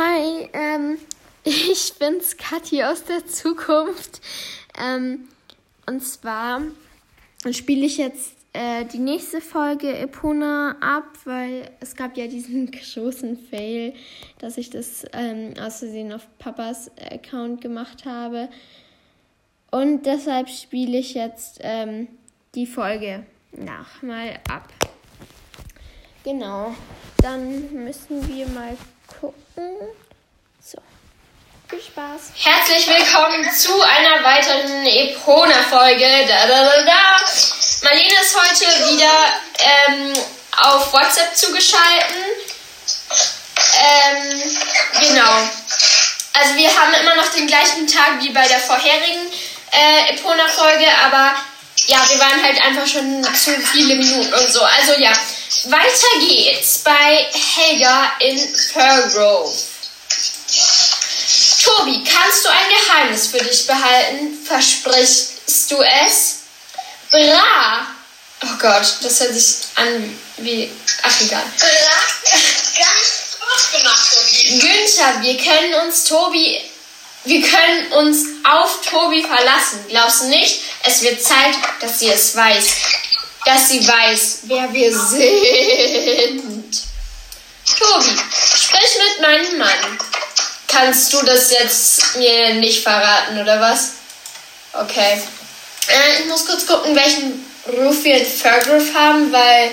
Hi, ähm, ich bin's, Kathi aus der Zukunft. Ähm, und zwar spiele ich jetzt äh, die nächste Folge Epona ab, weil es gab ja diesen großen Fail, dass ich das ähm, aus Versehen auf Papas Account gemacht habe. Und deshalb spiele ich jetzt ähm, die Folge nochmal ab. Genau, dann müssen wir mal gucken. So. Viel Spaß. Herzlich willkommen zu einer weiteren Epona-Folge. Da, da, da, da. Marlene ist heute wieder ähm, auf WhatsApp zugeschalten. Ähm, genau. Also wir haben immer noch den gleichen Tag wie bei der vorherigen äh, Epona-Folge, aber ja, wir waren halt einfach schon zu viele Minuten und so. Also ja, weiter geht's bei Helga in Furgrove. Tobi, kannst du ein Geheimnis für dich behalten? Versprichst du es? Bra! Oh Gott, das hört sich an wie. Ach, egal. Bra? Ganz Spaß gemacht, Tobi. Günther, wir können uns Tobi. Wir können uns auf Tobi verlassen. Glaubst du nicht? Es wird Zeit, dass sie es weiß. Dass sie weiß, wer wir sind. Tobi, sprich mit meinem Mann. Kannst du das jetzt mir nicht verraten, oder was? Okay. Äh, ich muss kurz gucken, welchen Ruf wir in Fairgrove haben, weil.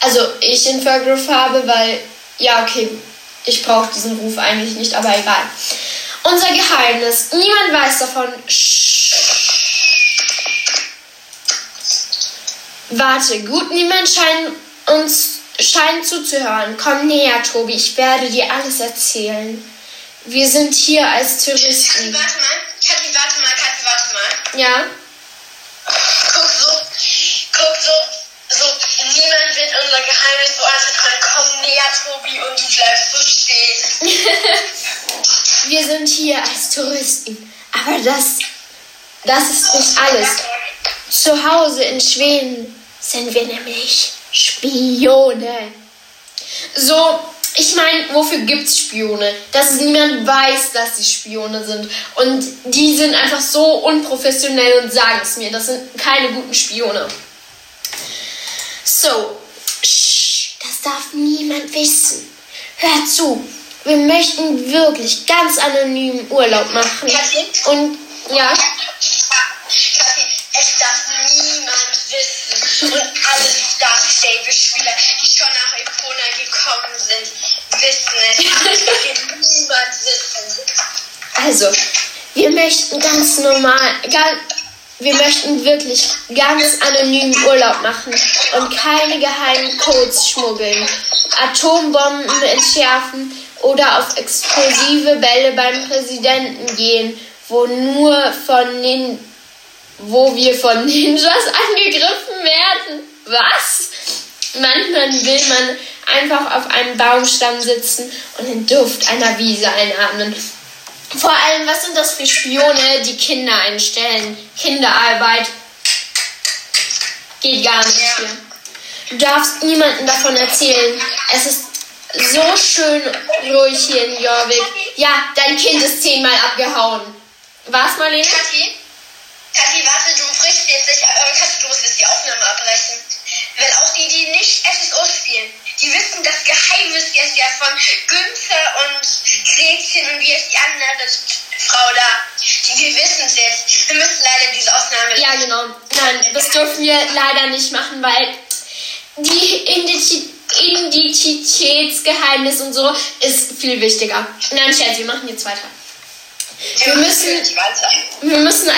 Also ich in Fairgrove habe, weil. Ja, okay. Ich brauche diesen Ruf eigentlich nicht, aber egal. Unser Geheimnis. Niemand weiß davon. Warte, gut, niemand scheint uns scheint zuzuhören. Komm näher, Tobi, ich werde dir alles erzählen. Wir sind hier als Kathi, Touristen. warte mal. Kathi, warte mal. Kathi, warte mal. Ja? Guck so. Guck so. So, niemand wird unser Geheimnis beantworten können. Komm näher, Tobi, und du bleibst so stehen. Wir sind hier als Touristen. Aber das, das ist nicht alles. Zu Hause in Schweden sind wir nämlich Spione. So, ich meine, wofür gibt's Spione? Dass niemand weiß, dass sie Spione sind. Und die sind einfach so unprofessionell und sagen es mir. Das sind keine guten Spione. So, Sch, das darf niemand wissen. Hör zu, wir möchten wirklich ganz anonym Urlaub machen. Und ja, es darf niemand wissen. Und alle Dark Stable-Spieler, die schon nach Epona gekommen sind, wissen es. Es darf niemand wissen. also, wir möchten ganz normal, ganz, wir möchten wirklich ganz anonym Urlaub machen und keine geheimen Codes schmuggeln, Atombomben entschärfen oder auf explosive Bälle beim Präsidenten gehen, wo nur von den, wo wir von Ninjas angegriffen werden. Was? Manchmal will man einfach auf einem Baumstamm sitzen und den Duft einer Wiese einatmen. Vor allem, was sind das für Spione, die Kinder einstellen? Kinderarbeit. Geht gar nicht hier. Du darfst niemandem davon erzählen. Es ist so schön ruhig hier in Jorvik. Ja, dein Kind ist zehnmal abgehauen. Was, Marlene? Kathi? Kathi, warte, du brichst jetzt nicht. Äh, Kathi, du musst jetzt die Aufnahme abbrechen. Weil auch die, die nicht SSO spielen, die wissen das Geheimnis jetzt ja von Günther und Gretchen und wie ist die andere Frau da. Die, wir wissen es jetzt. Wir müssen leider diese Aufnahme. Ja, genau. Nein, das dürfen wir leider nicht machen, weil die Identität Identitätsgeheimnis und so ist viel wichtiger. Nein, Scherz, wir machen jetzt weiter. Wir müssen, weiter. wir müssen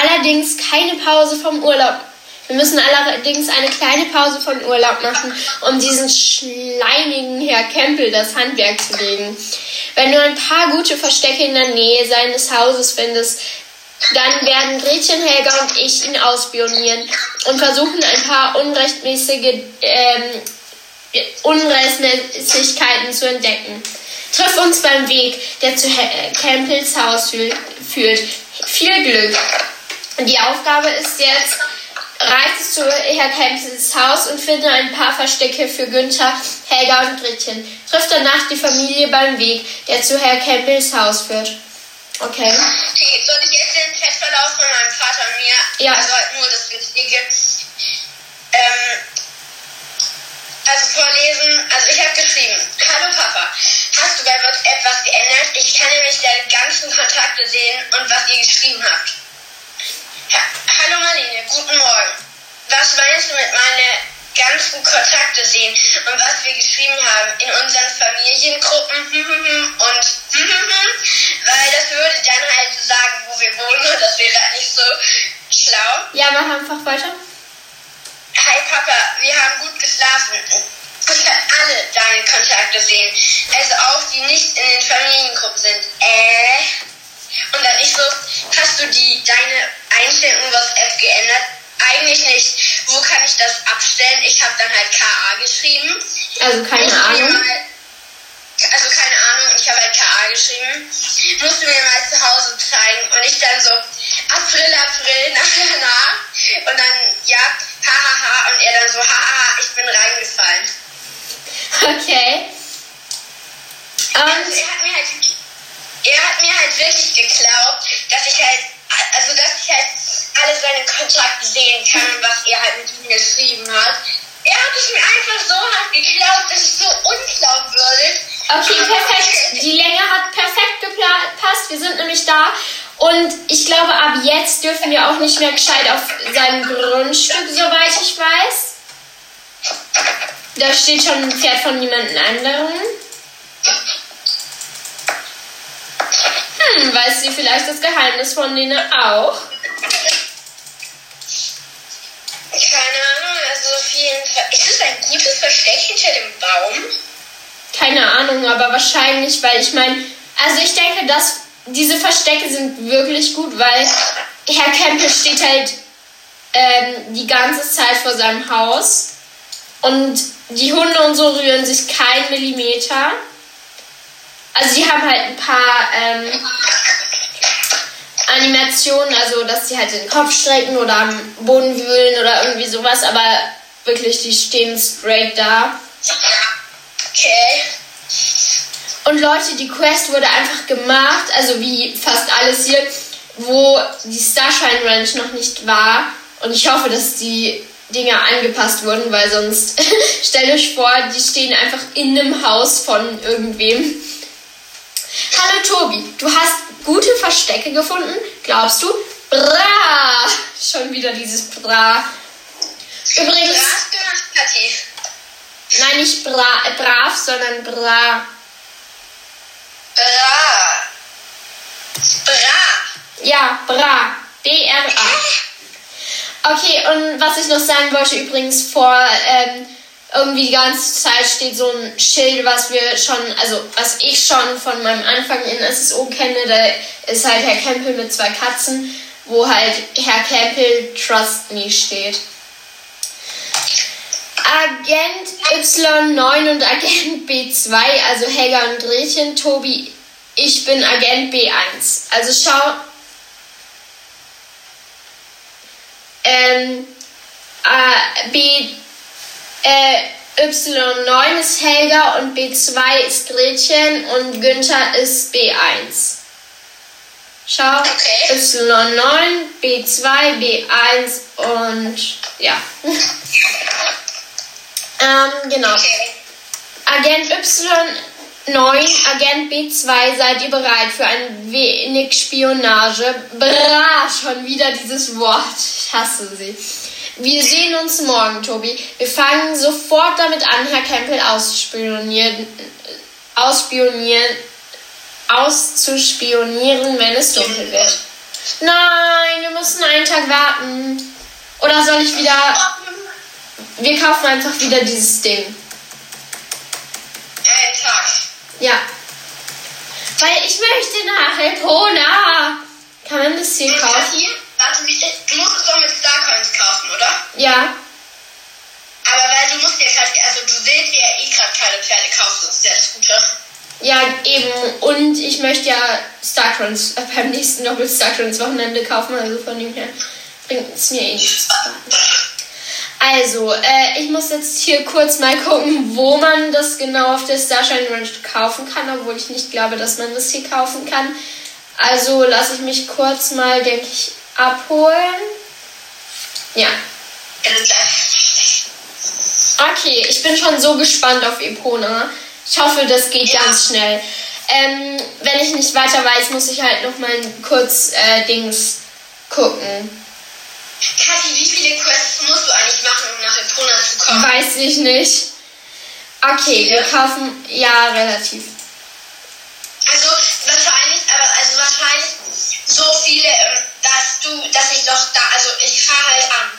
allerdings keine Pause vom Urlaub. Wir müssen allerdings eine kleine Pause vom Urlaub machen, um diesen schleimigen Herr Kempel das Handwerk zu legen. Wenn du ein paar gute Verstecke in der Nähe seines Hauses findest, dann werden Gretchen, Helga und ich ihn ausspionieren und versuchen ein paar unrechtmäßige ähm, Unrechtmäßigkeiten zu entdecken. Triff uns beim Weg, der zu Campbells Haus fü- führt. Viel Glück. Die Aufgabe ist jetzt, reise zu Herr Campbells Haus und finde ein paar Verstecke für Günther, Helga und Gretchen. Trifft danach die Familie beim Weg, der zu Herr Campbells Haus führt. Okay. Okay, soll ich jetzt den Chatverlauf von meinem Vater und mir, Ja. also halt nur das Wichtige, ähm, also vorlesen, also ich habe geschrieben, Hallo Papa, hast du bei WhatsApp was geändert? Ich kann nämlich deine ganzen Kontakte sehen und was ihr geschrieben habt. Ha Hallo Marlene, guten Morgen. Was meinst du mit meine ganzen Kontakte sehen und was wir geschrieben haben in unseren Familiengruppen und weil das würde dann halt sagen, wo wir wohnen und das wäre halt nicht so schlau. Ja, mach einfach weiter. Hi Papa, wir haben gut geschlafen. Ich kann alle deine Kontakte sehen. Also auch die nicht in den Familiengruppen sind. Äh. Und dann ich so, hast abstellen? Ich habe dann halt KA geschrieben. Also keine Musst du mir Ahnung. Mal, also keine Ahnung, ich habe halt KA geschrieben. Musst du mir mal zu Hause zeigen. Und ich dann so, April, April, na, na, na. Und dann, ja, hahaha. Und er dann so, hahaha, ich bin reingefallen. Okay. Also Und er hat mir halt, er hat mir halt wirklich geglaubt, dass ich halt, also dass ich halt alle seine Kontakte sehen kann, was er halt mit ihm geschrieben hat. Er hat es mir einfach so hart geglaubt, dass ich so unglaubwürdig. Okay, perfekt. Die Länge hat perfekt gepasst. Wir sind nämlich da. Und ich glaube, ab jetzt dürfen wir auch nicht mehr gescheit auf seinem Grundstück, soweit ich weiß. Da steht schon ein Pferd von jemand anderem. Hm, weiß sie vielleicht das Geheimnis von denen auch? Keine Ahnung, also auf jeden Fall. Ist es ein gutes Versteck hinter dem Baum? Keine Ahnung, aber wahrscheinlich, weil ich meine, also ich denke, dass diese Verstecke sind wirklich gut, weil Herr Campbell steht halt ähm, die ganze Zeit vor seinem Haus und die Hunde und so rühren sich kein Millimeter. Also die haben halt ein paar ähm, Animationen, also dass sie halt den Kopf strecken oder am Boden wühlen oder irgendwie sowas, aber wirklich, die stehen straight da. Okay. Und Leute, die Quest wurde einfach gemacht, also wie fast alles hier, wo die Starshine Ranch noch nicht war. Und ich hoffe, dass die Dinger angepasst wurden, weil sonst stellt euch vor, die stehen einfach in einem Haus von irgendwem. Hallo Tobi, du hast gute Verstecke gefunden, glaubst du? Bra! Schon wieder dieses Bra. Übrigens, Brav gemacht, Kathi. nein, nicht bra, äh, brav, sondern bra. Bra. Bra. Ja, Bra. B-R-A. Okay, und was ich noch sagen wollte, übrigens vor ähm, irgendwie die ganze Zeit steht so ein Schild, was wir schon, also was ich schon von meinem Anfang in SSO kenne, da ist halt Herr Campbell mit zwei Katzen, wo halt Herr Campbell Trust Me steht. Agent Y9 und Agent B2, also Helga und Gretchen, Tobi, ich bin Agent B1. Also schau, ähm, äh, B, äh, Y9 ist Helga und B2 ist Gretchen und Günther ist B1. Schau, Okay. Y9, B2, B1 und ja. ähm, genau. Okay. Agent Y9, Agent B2, seid ihr bereit für ein wenig Spionage? Bra, schon wieder dieses Wort. Ich hasse sie. Wir sehen uns morgen, Tobi. Wir fangen sofort damit an, Herr Campbell auszuspionieren, ausspionieren, auszuspionieren, wenn es dunkel wird. Nein, wir müssen einen Tag warten. Oder soll ich wieder... Wir kaufen einfach wieder dieses Ding. Ein Tag. Ja. Weil ich möchte nach Epona. Kann man das hier kaufen? Kathi, warte, wie- du musst es doch mit Starcoins kaufen, oder? Ja. Aber weil du musst ja gerade, also du willst ja eh gerade keine Pferde kaufen, das ist ja das Gute. Ja, eben. Und ich möchte ja Starcrons äh, beim nächsten Doppel Starcrons Wochenende kaufen. Also von dem her bringt es mir eh nichts. Also, äh, ich muss jetzt hier kurz mal gucken, wo man das genau auf der Starshine Ranch kaufen kann, obwohl ich nicht glaube, dass man das hier kaufen kann. Also lasse ich mich kurz mal, denke ich, abholen. Ja. Okay, ich bin schon so gespannt auf Epona. Ich hoffe, das geht ja. ganz schnell. Ähm, wenn ich nicht weiter weiß, muss ich halt noch mal kurz äh, Dings gucken. Kathi, wie viele Quests musst du eigentlich machen, um nach Epona zu kommen? Weiß ich nicht. Okay, wir kaufen. Ja, relativ. Also wahrscheinlich, aber also wahrscheinlich so viele, ähm, dass du, dass ich doch da, also ich fahre halt an.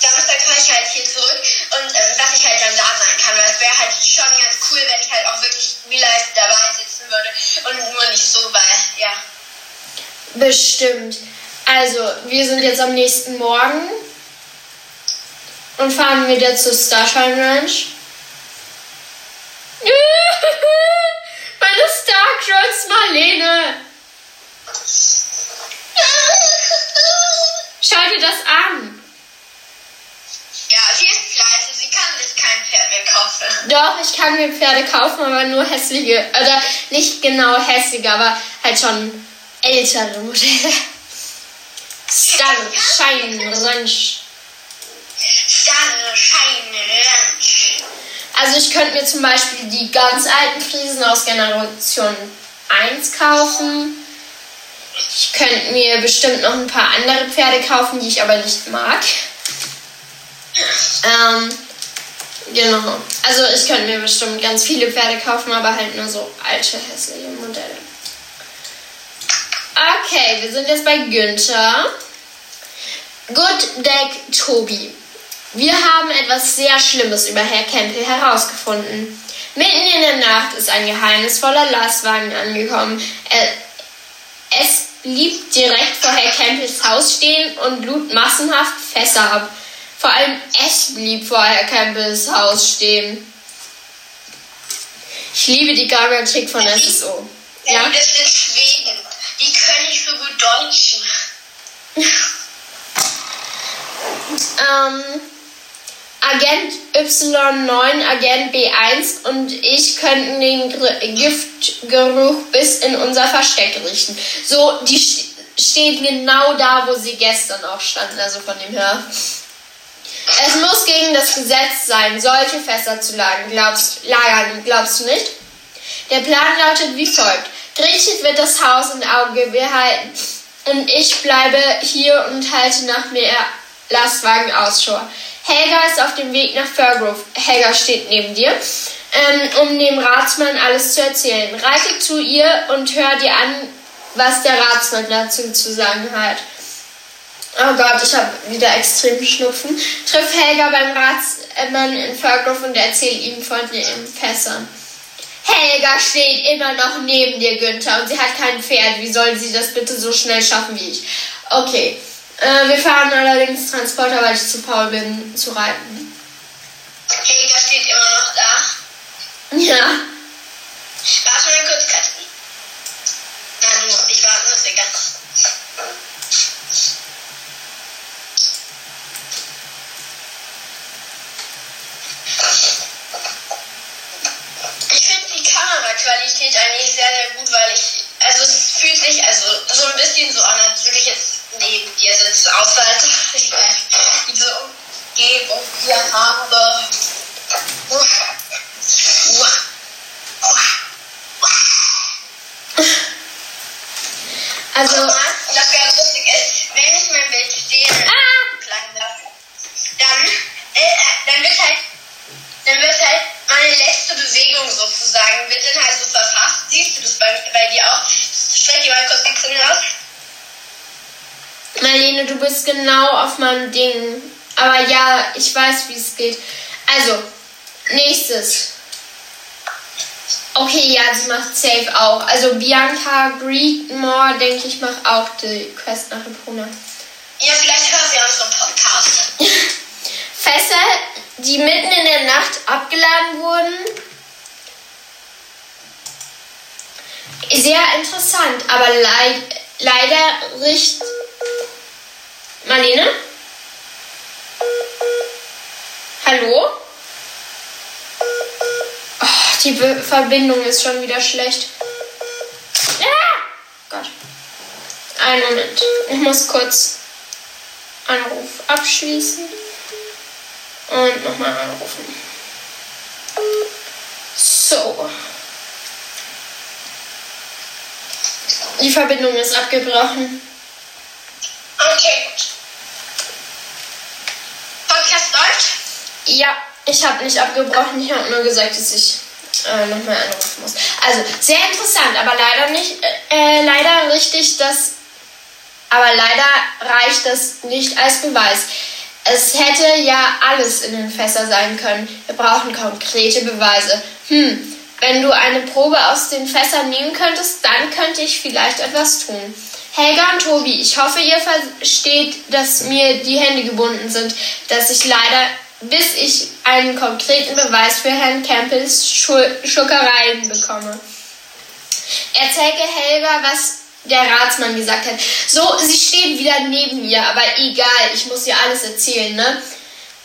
Samstag fahre ich halt hier zurück und ähm, dass ich halt dann da sein kann, weil es wäre halt schon ganz cool, wenn ich halt auch wirklich real life dabei sitzen würde und nur nicht so, weil, ja. Bestimmt. Also, wir sind jetzt am nächsten Morgen und fahren wieder zur Starshine Ranch. Meine Starcross Marlene! Schau dir das an! Ja, sie ist pleite, sie kann sich kein Pferd mehr kaufen. Doch, ich kann mir Pferde kaufen, aber nur hässliche, oder nicht genau hässliche, aber halt schon ältere Modelle. Starshine Ranch. Starshine Ranch. Also ich könnte mir zum Beispiel die ganz alten Friesen aus Generation 1 kaufen. Ich könnte mir bestimmt noch ein paar andere Pferde kaufen, die ich aber nicht mag. Ähm, genau. Also ich könnte mir bestimmt ganz viele Pferde kaufen, aber halt nur so alte, hässliche Modelle. Okay, wir sind jetzt bei Günther. Good Deck Tobi. Wir haben etwas sehr Schlimmes über Herr Campbell herausgefunden. Mitten in der Nacht ist ein geheimnisvoller Lastwagen angekommen. Er, es blieb direkt vor Herr Campbells Haus stehen und lud massenhaft Fässer ab. Vor allem es blieb vor Herr Campbells Haus stehen. Ich liebe die Grammatik von SSO. Ja, das sind Schweden. Die können nicht so gut Deutsch. ähm, Agent Y9, Agent B1 und ich könnten den Giftgeruch bis in unser Versteck richten. So, die steht genau da, wo sie gestern auch standen, also von dem her. Es muss gegen das Gesetz sein, solche Fässer zu lagern. Glaubst, lagern, glaubst du nicht? Der Plan lautet wie folgt. Gretchen wird das Haus im Auge behalten und ich bleibe hier und halte nach mehr Lastwagen Ausschau. Helga ist auf dem Weg nach Fairgrove. Helga steht neben dir, ähm, um dem Ratsmann alles zu erzählen. Reite zu ihr und hör dir an, was der Ratsmann dazu zu sagen hat. Oh Gott, ich habe wieder extrem Schnupfen. Triff Helga beim Ratsmann in Fairgrove und erzähl ihm von den Fässern. Helga steht immer noch neben dir, Günther, und sie hat kein Pferd. Wie soll sie das bitte so schnell schaffen wie ich? Okay. Äh, wir fahren allerdings Transporter, weil ich zu faul bin, zu reiten. Helga steht immer noch da. Ja. Warte mal kurz, Katrin. Nein, du musst nicht warten, das ist egal. Ich finde die Kameraqualität eigentlich sehr, sehr gut, weil ich, also es fühlt sich also so ein bisschen so an, als würde ich jetzt neben dir sitze, außer ich diese Umgebung hier habe. Also. Marlene, du bist genau auf meinem Ding. Aber ja, ich weiß, wie es geht. Also, nächstes. Okay, ja, sie macht safe auch. Also Bianca Greedmore, denke ich, macht auch die Quest nach Epona. Ja, vielleicht hören wir unseren Podcast. Fässer, die mitten in der Nacht abgeladen wurden. Sehr interessant, aber leid, leider riecht Marlene? Hallo? Oh, die Be Verbindung ist schon wieder schlecht. Ah! Gott. Einen Moment. Ich muss kurz Anruf abschließen und nochmal anrufen. So. Die Verbindung ist abgebrochen. Okay. Podcast läuft? Ja, ich habe nicht abgebrochen. Ich habe nur gesagt, dass ich äh, nochmal anrufen muss. Also, sehr interessant, aber leider nicht, äh, leider richtig, dass, aber leider reicht das nicht als Beweis. Es hätte ja alles in den Fässer sein können. Wir brauchen konkrete Beweise. Hm, wenn du eine Probe aus den Fässern nehmen könntest, dann könnte ich vielleicht etwas tun. Helga und Tobi, ich hoffe, ihr versteht, dass mir die Hände gebunden sind, dass ich leider, bis ich einen konkreten Beweis für Herrn Campbells Schurkereien bekomme. Erzähle Helga, was der Ratsmann gesagt hat. So, sie steht wieder neben mir, aber egal, ich muss ihr alles erzählen, ne?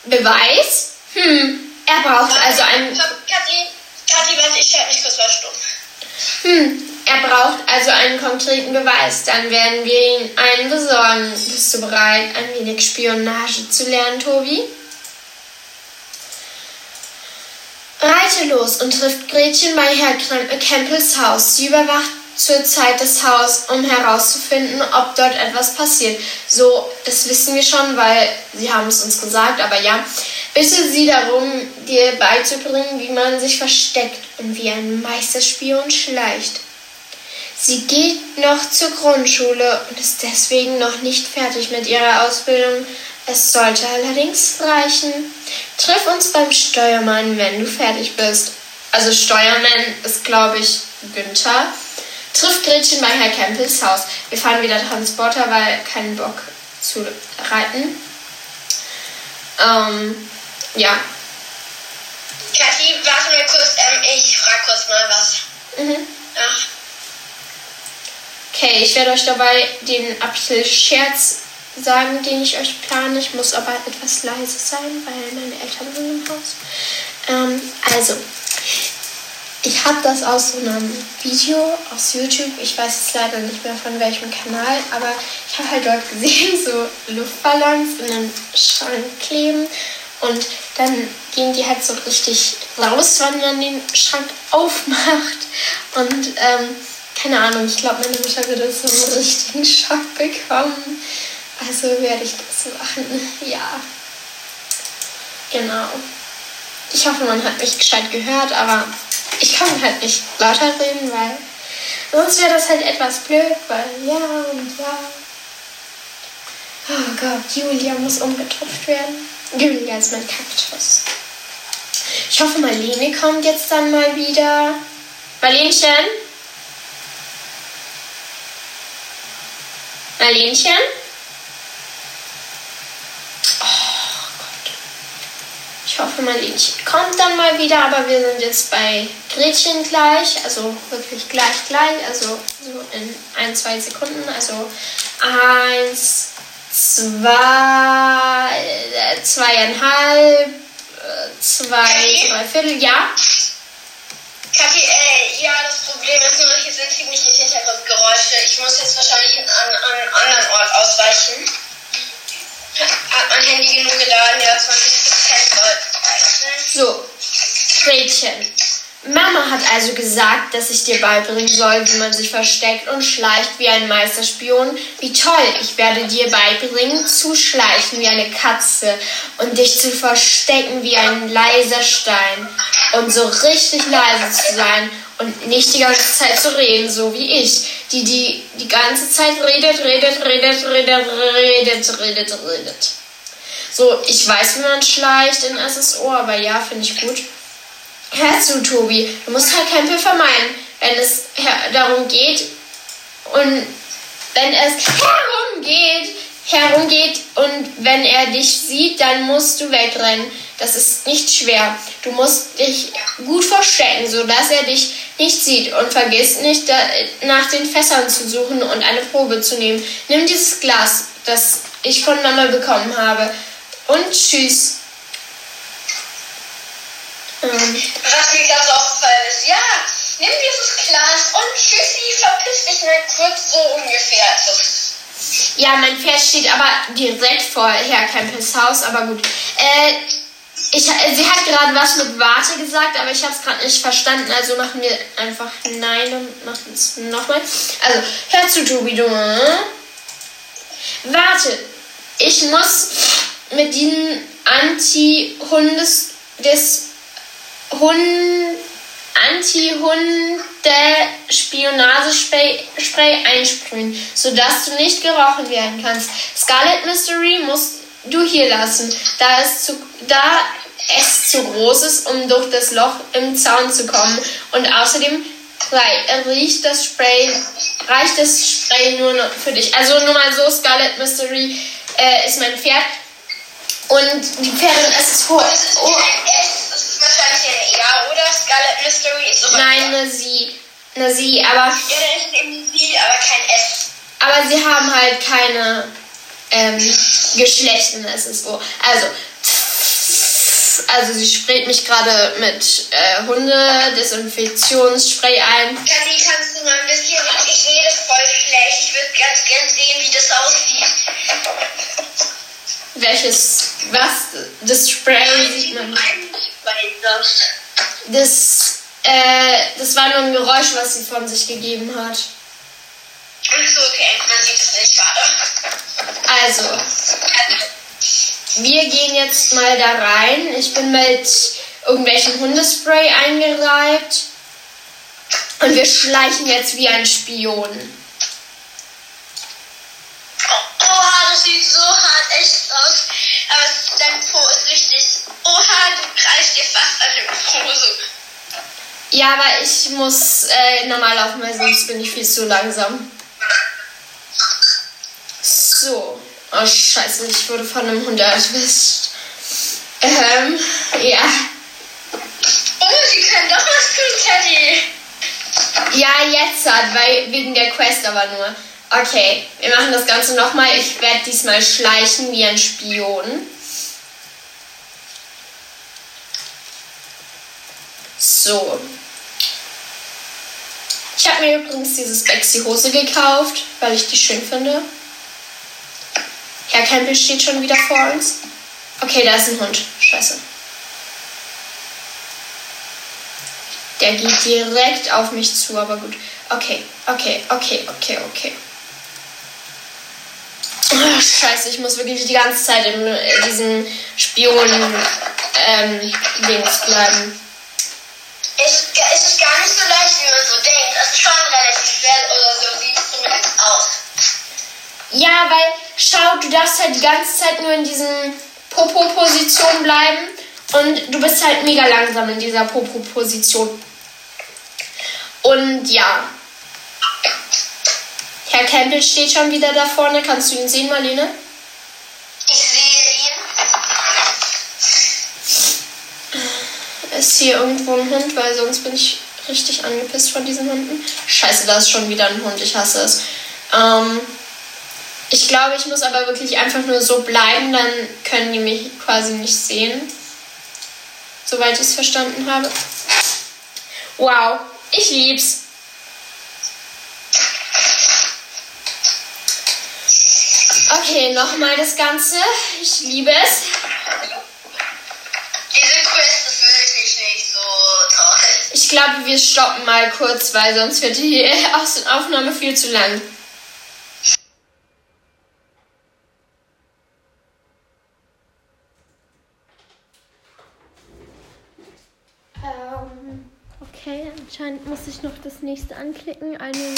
Beweis? Hm, er braucht also einen. Kathi, Kathi, warte, ich schalte mich kurz mal stumm. Hm, er braucht also einen konkreten Beweis. Dann werden wir ihn einen besorgen. Bist du bereit, ein wenig Spionage zu lernen, Tobi? Reite los und trifft Gretchen bei Herr Campbells Haus. Sie überwacht zurzeit das Haus, um herauszufinden, ob dort etwas passiert. So, das wissen wir schon, weil sie haben es uns gesagt, aber ja. Bitte sie darum, dir beizubringen, wie man sich versteckt und wie ein Meisterspion schleicht. Sie geht noch zur Grundschule und ist deswegen noch nicht fertig mit ihrer Ausbildung. Es sollte allerdings reichen. Triff uns beim Steuermann, wenn du fertig bist. Also Steuermann ist, glaube ich, Günther trifft Gretchen bei Herr Campbells Haus. Wir fahren wieder Transporter, weil keinen Bock zu reiten. Ähm, ja. Kathi, warte mal kurz, ähm, ich frage kurz mal was. Mhm. Ach. Okay, ich werde euch dabei den April-Scherz sagen, den ich euch plane. Ich muss aber etwas leise sein, weil meine Eltern sind im Haus. Ähm, also, ich habe das aus so einem Video aus YouTube. Ich weiß jetzt leider nicht mehr von welchem Kanal, aber ich habe halt dort gesehen, so Luftballons in einem Schrank kleben. Und dann gehen die halt so richtig raus, wenn man den Schrank aufmacht. Und ähm, keine Ahnung, ich glaube, meine Mutter würde so einen richtigen Schock bekommen. Also werde ich das machen. Ja. Genau. Ich hoffe, man hat mich gescheit gehört, aber ich kann halt nicht lauter reden, weil sonst wäre das halt etwas blöd, weil ja und ja. Oh Gott, Julia muss umgetopft werden. Julia ist mein Kaktus. Ich hoffe, Marlene kommt jetzt dann mal wieder. Marlenchen? Marlenchen? Ich hoffe, mein kommt dann mal wieder, aber wir sind jetzt bei Gretchen gleich, also wirklich gleich gleich, also so in ein, zwei Sekunden, also eins, zwei, äh, zweieinhalb, äh, zwei, drei. Viertel, ja. Kathi, äh, ja, das Problem ist nur, hier sind ziemlich Hintergrundgeräusche. Ich muss jetzt wahrscheinlich an, einen anderen Ort ausweichen. Hat mein Handy genug geladen? Ja, 20% So, Gretchen. Mama hat also gesagt, dass ich dir beibringen soll, wie man sich versteckt und schleicht wie ein Meisterspion. Wie toll! Ich werde dir beibringen, zu schleichen wie eine Katze und dich zu verstecken wie ein leiser Stein und so richtig leise zu sein und nicht die ganze Zeit zu reden, so wie ich, die die die ganze Zeit redet, redet, redet, redet, redet, redet, redet. So, ich weiß, wie man schleicht in SSO, aber ja, finde ich gut. Hör zu, Tobi. Du musst halt Kämpfe vermeiden, wenn es darum geht und wenn es herumgeht, herumgeht und wenn er dich sieht, dann musst du wegrennen. Das ist nicht schwer. Du musst dich gut verstecken, sodass er dich nicht sieht und vergiss nicht, nach den Fässern zu suchen und eine Probe zu nehmen. Nimm dieses Glas, das ich von Mama bekommen habe und tschüss. Ähm. Was mir gerade so aufgefallen ist, ja, nimm dieses Glas und tschüssi, verpiss dich mal kurz so ungefähr. Also, ja, mein Pferd steht aber direkt vor Herr Campbells Haus, aber gut. Äh, ich, sie hat gerade was mit Warte gesagt, aber ich habe es gerade nicht verstanden. Also machen wir einfach Nein und machen es nochmal. Also, hör zu, Tobi, du. Warte, ich muss mit diesem Anti-Hundes des Hund Anti-Hunde-Spionagespray einsprühen, sodass du nicht gerochen werden kannst. Scarlet Mystery musst du hier lassen, da es zu, da es zu groß ist, um durch das Loch im Zaun zu kommen. Und außerdem riecht das Spray, reicht das Spray nur für dich. Also nur mal so, Scarlet Mystery äh, ist mein Pferd. Und die Pferdin, es ist hoch. Oh. Es ist wahrscheinlich ein Ja, oder? Scarlet Mystery ist sogar Nein, eine Sie. Eine Sie, aber. Ja, dann ist es eben Sie, aber kein S. Aber sie haben halt keine ähm, Geschlecht in SSO. Also, also sie sprayt mich gerade mit äh, Hunde-Desinfektionsspray ein. Kathi, kannst du mal ein bisschen, ich das voll schlecht. Ich würde ganz gern sehen, wie das aussieht. Welches, was, das Spray sieht man. Das, äh, das war nur ein Geräusch, was sie von sich gegeben hat. Ach so, okay, man sieht es nicht, schade. Also, wir gehen jetzt mal da rein. Ich bin mit irgendwelchen Hundespray eingereibt. Und wir schleichen jetzt wie ein Spion. Oha, das sieht so hart echt aus. Aber dein Po ist richtig. Oha, du kreist dir fast an dem Po so. Ja, aber ich muss äh, normal laufen, weil sonst bin ich viel zu langsam. So. Oh, scheiße, ich wurde von einem Hund erwischt. Ähm, ja. Oh, sie können doch was tun, Teddy. Ja, jetzt hat, weil wegen der Quest aber nur. Okay, wir machen das Ganze nochmal. Ich werde diesmal schleichen wie ein Spion. So. Ich habe mir übrigens dieses Bexy-Hose gekauft, weil ich die schön finde. Herr Campbell steht schon wieder vor uns. Okay, da ist ein Hund. Scheiße. Der geht direkt auf mich zu, aber gut. Okay, okay, okay, okay, okay. Oh, scheiße, ich muss wirklich die ganze Zeit in, in diesem Spion-Dings ähm, bleiben. Es, es ist gar nicht so leicht, wie man so denkt. Es ist schon relativ schwer oder so sieht es zumindest aus. Ja, weil, schau, du darfst halt die ganze Zeit nur in diesen Popo-Position bleiben und du bist halt mega langsam in dieser Popo-Position. Und ja. Herr Campbell steht schon wieder da vorne. Kannst du ihn sehen, Marlene? Ich sehe ihn. Ist hier irgendwo ein Hund, weil sonst bin ich richtig angepisst von diesen Hunden. Scheiße, da ist schon wieder ein Hund. Ich hasse es. Ähm, ich glaube, ich muss aber wirklich einfach nur so bleiben, dann können die mich quasi nicht sehen. Soweit ich es verstanden habe. Wow, ich lieb's. Okay, nochmal das Ganze. Ich liebe es. Diese Quest ist wirklich nicht so toll. Ich glaube, wir stoppen mal kurz, weil sonst wird die Aufnahme viel zu lang. Anscheinend muss ich noch das nächste anklicken. Eine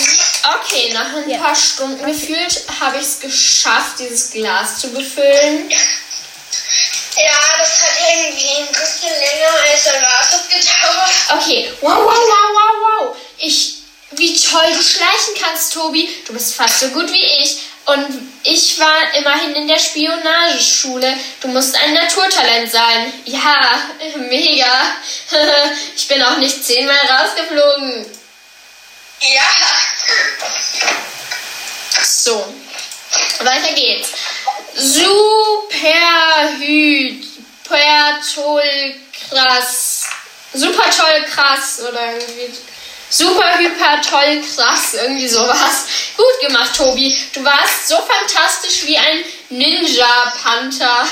okay, nach ein ja. paar Stunden gefühlt habe ich es geschafft, dieses Glas zu befüllen. Ja, das hat irgendwie ein bisschen länger als erwartet gedauert. Okay, wow, wow, wow, wow, wow. Ich, wie toll du schleichen kannst, Tobi. Du bist fast so gut wie ich. Und ich war immerhin in der Spionageschule. Du musst ein Naturtalent sein. Ja, mega. Ich bin auch nicht zehnmal rausgeflogen. Ja. So, weiter geht's. Super Hypertolkrass super toll krass oder irgendwie super hyper toll krass, irgendwie sowas. Gut gemacht, Tobi. Du warst so fantastisch wie ein Ninja-Panther,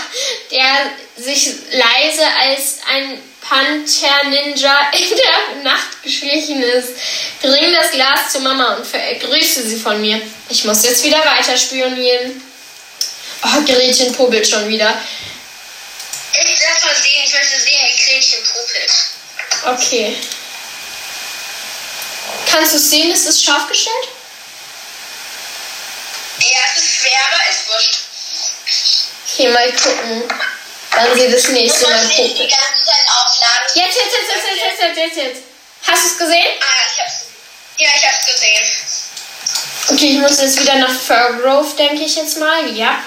der sich leise als ein Panther-Ninja in der Nacht geschlichen ist. Bring das Glas zu Mama und grüße sie von mir. Ich muss jetzt wieder weiter spionieren. Oh, Gretchen popelt schon wieder. Ich lass mal sehen, ich möchte sehen, wie Gretchen popelt. Okay. Kannst du sehen, ist es scharf gestellt? Ja, es ist schwer, aber ist wurscht. Okay, mal gucken. Dann sie das nächste Muss Mal man nicht Zeit aufladen. Jetzt, jetzt, jetzt, jetzt, jetzt, jetzt, jetzt, jetzt. Hast du es gesehen? Ah, ja, ich hab's. Ja, ich hab's gesehen. Okay, ich muss jetzt wieder nach Fairgrove, denke ich jetzt mal. Ja.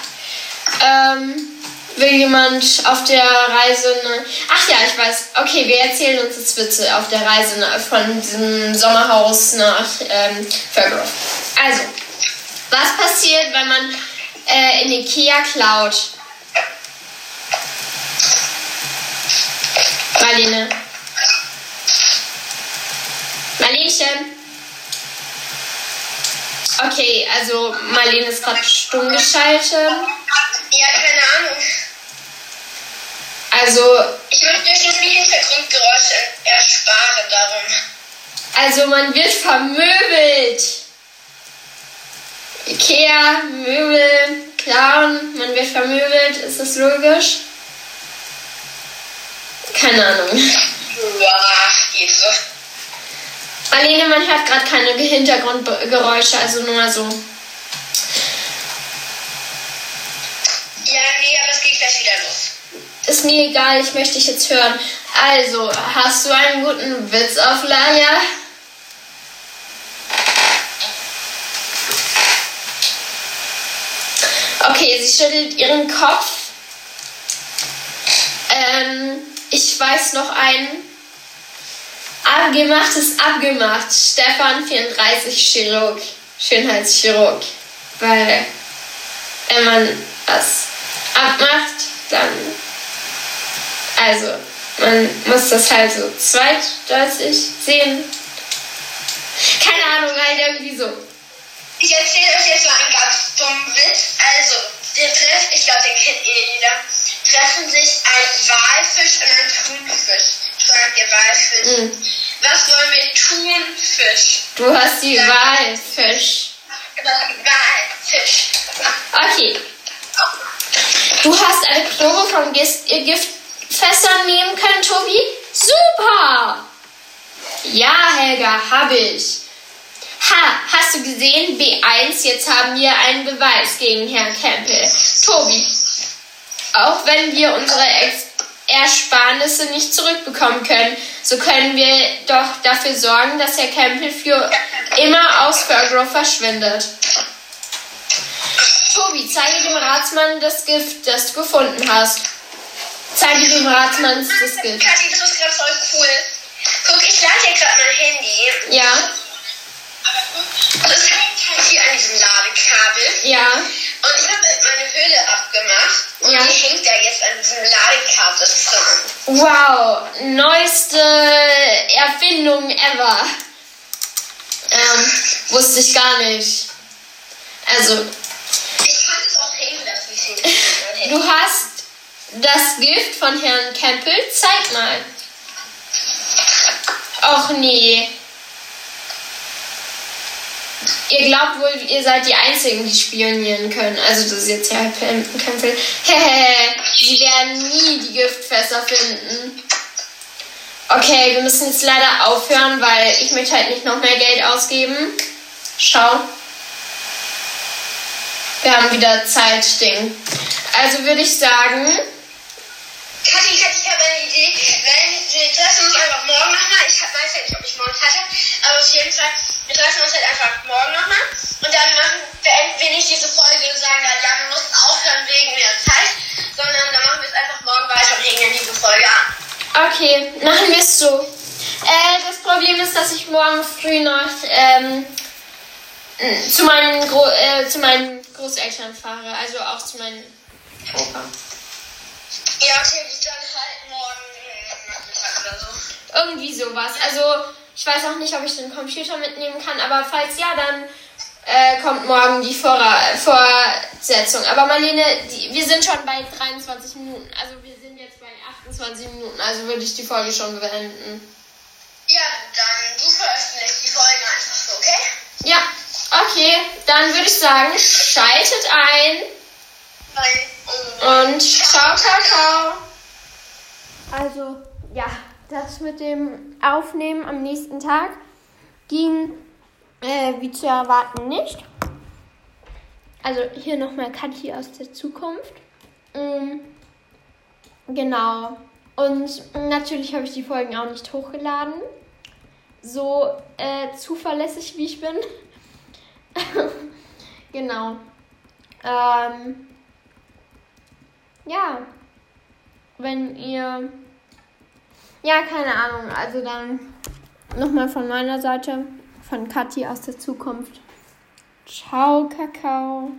Ähm, will jemand auf der Reise ne Ach ja, ich weiß. Okay, wir erzählen uns jetzt Witze auf der Reise von diesem Sommerhaus nach ähm, Fairgrove. Also, was passiert, wenn man äh, in Ikea klaut? Marlene. Marlenchen. Okay, also Marlene ist gerade stumm geschaltet. Ja, keine Ahnung. Also, Ich möchte euch nur die Hintergrundgeräusche ersparen, darum. also man wird vermöbelt. Ikea, Möbel, klauen, man wird vermöbelt. Ist das logisch? Keine Ahnung. Ja, geht so. Marlene, man hört gerade keine Hintergrundgeräusche, also nur mal so. Ja, nee, aber es geht gleich wieder los. Ist mir egal, ich möchte dich jetzt hören. Also, hast du einen guten Witz auf Lager? Okay, sie schüttelt ihren Kopf. Ähm, ich weiß noch einen. Abgemacht ist abgemacht. Stefan 34 Chirurg. Schönheitschirurg. Weil wenn man was abmacht, dann also, man muss das halt so zweideutig sehen. Keine Ahnung, halt irgendwie so. Ich erzähle euch jetzt mal einen ganz dummen Witz. Also, der Treff, ich glaube, den kennt eh jeder, treffen sich ein Walfisch und ein Thunfisch. Fragt der Walfisch. Mhm. Was wollen wir tun, Fisch? Du hast die Wahl, Fisch. Walfisch. Okay. Du hast eine Probe von Gis- Giftfässern nehmen können, Tobi? Super! Ja, Helga, habe ich. Ha, hast du gesehen? B1, jetzt haben wir einen Beweis gegen Herrn Campbell. Tobi, auch wenn wir unsere Ex Ersparnisse nicht zurückbekommen können, so können wir doch dafür sorgen, dass Herr Campbell für immer aus Fairgrove verschwindet. Tobi, zeige dem Ratsmann das Gift, das du gefunden hast. Zeige dem Ratsmann Gift. Kathi, das ist gerade voll cool. Guck, ich lade hier gerade mein Handy. Ja, Und es hängt halt hier an diesem Ladekabel. ja, Und ich habe meine Höhle abgemacht. Und Ja. die hängt da jetzt an diesem Ladekabel dran. wow, neueste Erfindung ever. Ähm, wusste ich gar nicht. Also, Ich kann es auch hängen lassen, du hast das Gift von Herrn Campbell. Zeig mal. Och nee. Ihr glaubt wohl, ihr seid die Einzigen, die spionieren können. Also das ist jetzt Herr Campbell. Hehe, sie werden nie die Giftfässer finden. Okay, wir müssen jetzt leider aufhören, weil ich möchte halt nicht noch mehr Geld ausgeben. Schau. Wir haben wieder Zeitding. Also würde ich sagen, Kathi, Kathi, ich habe eine Idee. Wenn wir treffen uns einfach morgen nochmal. Ich weiß ja nicht, ob ich morgen Zeit habe, aber auf jeden Fall, wir treffen uns halt einfach morgen nochmal. Und dann machen, beenden wir nicht diese Folge und sagen, dann, ja, wir mussten aufhören wegen der Zeit, sondern dann machen wir es einfach morgen weiter und hängen dann diese Folge an. Okay, machen wir es so. Äh, das Problem ist, dass ich morgen früh noch ähm, äh, zu, meinen Gro äh, zu meinen Großeltern fahre, also auch zu meinen Opa. Ja, okay, dann halt morgen äh, Nachmittag oder so. Irgendwie sowas. Also ich weiß auch nicht, ob ich den Computer mitnehmen kann, aber falls ja, dann äh, kommt morgen die Vor Fortsetzung. Aber Marlene, die, wir sind schon bei 23 Minuten. Also wir sind jetzt bei 28 Minuten. Also würde ich die Folge schon beenden. Ja, dann du veröffentlichst die Folge einfach so, okay? Ja, okay. Dann würde ich sagen, schaltet ein. Und ciao, Kakao. Also, ja, das mit dem Aufnehmen am nächsten Tag ging äh, wie zu erwarten nicht. Also hier nochmal Kathi aus der Zukunft. Ähm, genau. Und natürlich habe ich die Folgen auch nicht hochgeladen. So äh, zuverlässig wie ich bin. genau. Ähm, ja. Wenn ihr. Ja, keine Ahnung. Also dann nochmal von meiner Seite von Kathi aus der Zukunft. Ciao, Kakao.